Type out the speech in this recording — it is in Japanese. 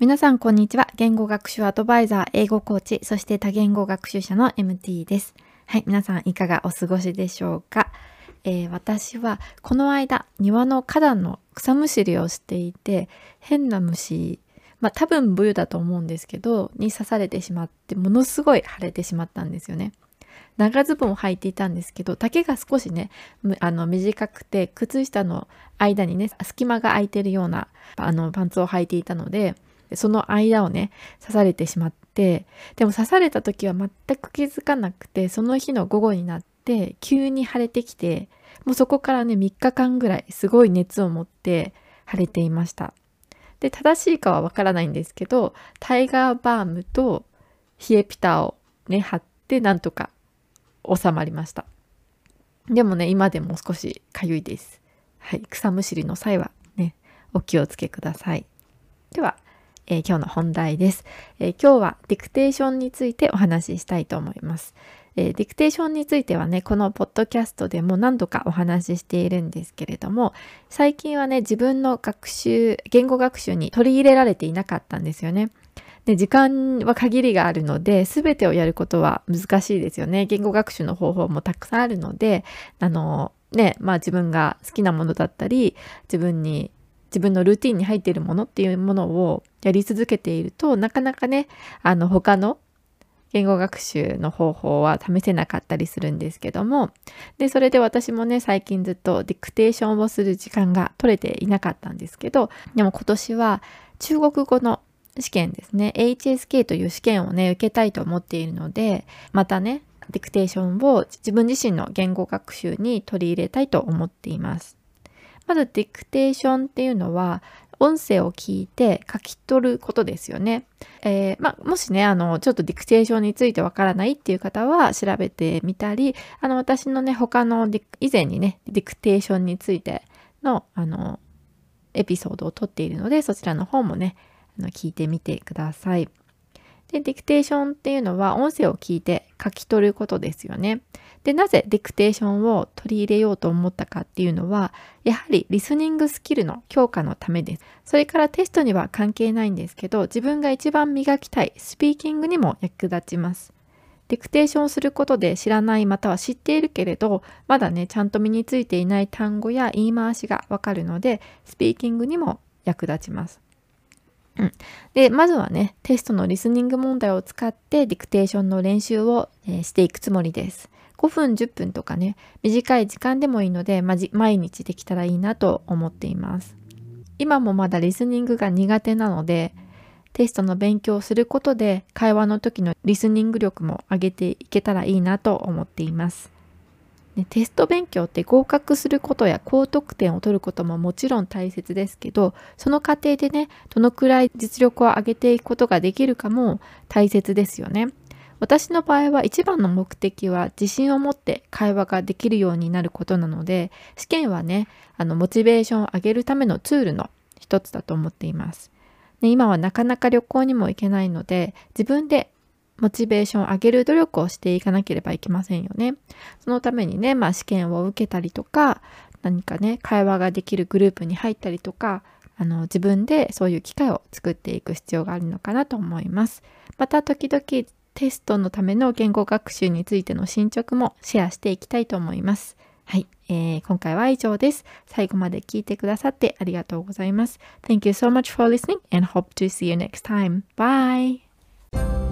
皆さん、こんにちは。言語学習アドバイザー、英語コーチ、そして多言語学習者の MT です。はい、皆さん、いかがお過ごしでしょうか？えー、私は、この間、庭の花壇の草むしりをしていて、変な虫、まあ多分ブユだと思うんですけど、に刺されてしまって、ものすごい腫れてしまったんですよね。長ズボンを履いていたんですけど丈が少しねあの短くて靴下の間にね隙間が空いてるようなあのパンツを履いていたのでその間をね刺されてしまってでも刺された時は全く気づかなくてその日の午後になって急に腫れてきてもうそこからね3日間ぐらいすごい熱を持って腫れていました。で正しいかはわからないんですけどタイガーバームと冷えピタをね貼ってなんとか収まりました。でもね今でも少しかゆいです。はい草むしりの際はねお気をつけください。では。えー、今日の本題です、えー、今日はディクテーションについてお話ししたいと思います。えー、ディクテーションについてはね、このポッドキャストでも何度かお話ししているんですけれども、最近はね、自分の学習、言語学習に取り入れられていなかったんですよね。で、時間は限りがあるので、全てをやることは難しいですよね。言語学習の方法もたくさんあるので、あの、ね、まあ自分が好きなものだったり、自分に自分のルーティンに入っているものっていうものをやり続けているとなかなかねあの他の言語学習の方法は試せなかったりするんですけどもでそれで私もね最近ずっとディクテーションをする時間が取れていなかったんですけどでも今年は中国語の試験ですね HSK という試験をね受けたいと思っているのでまたねディクテーションを自分自身の言語学習に取り入れたいと思っています。まずディクテーションっていうのは音声を聞いて書き取ることですよね。えー、まあ、もしね、あの、ちょっとディクテーションについてわからないっていう方は調べてみたり、あの、私のね、他の以前にね、ディクテーションについての、あの、エピソードを撮っているので、そちらの方もね、あの聞いてみてください。で、ディクテーションっていうのは音声を聞いて書き取ることですよね。で、なぜディクテーションを取り入れようと思ったかっていうのは、やはりリスニングスキルの強化のためです。それからテストには関係ないんですけど、自分が一番磨きたいスピーキングにも役立ちます。ディクテーションをすることで知らないまたは知っているけれどまだねちゃんと身についていない単語や言い回しがわかるのでスピーキングにも役立ちます。うん、でまずはねテストのリスニング問題を使ってディクテーションの練習を、えー、していくつもりです。5分10分とかね短い時間でもいいので、ま毎日できたらいいなと思っています。今もまだリスニングが苦手なのでテストの勉強をすることで会話の時のリスニング力も上げていけたらいいなと思っています。ね、テスト勉強って合格することや高得点を取ることももちろん大切ですけどその過程でねどのくらい実力を上げていくことができるかも大切ですよね。私の場合は一番の目的は自信を持って会話ができるようになることなので試験はねあのモチベーションを上げるためのツールの一つだと思っています。ね、今はなかなか旅行にも行けないので自分でモチベーションを上げる努力をしていかなければいけませんよね。そのためにね、まあ試験を受けたりとか、何かね、会話ができるグループに入ったりとか、あの自分でそういう機会を作っていく必要があるのかなと思います。また時々テストのための言語学習についての進捗もシェアしていきたいと思います。はい、えー、今回は以上です。最後まで聞いてくださってありがとうございます。Thank you so much for listening and hope to see you next time. Bye!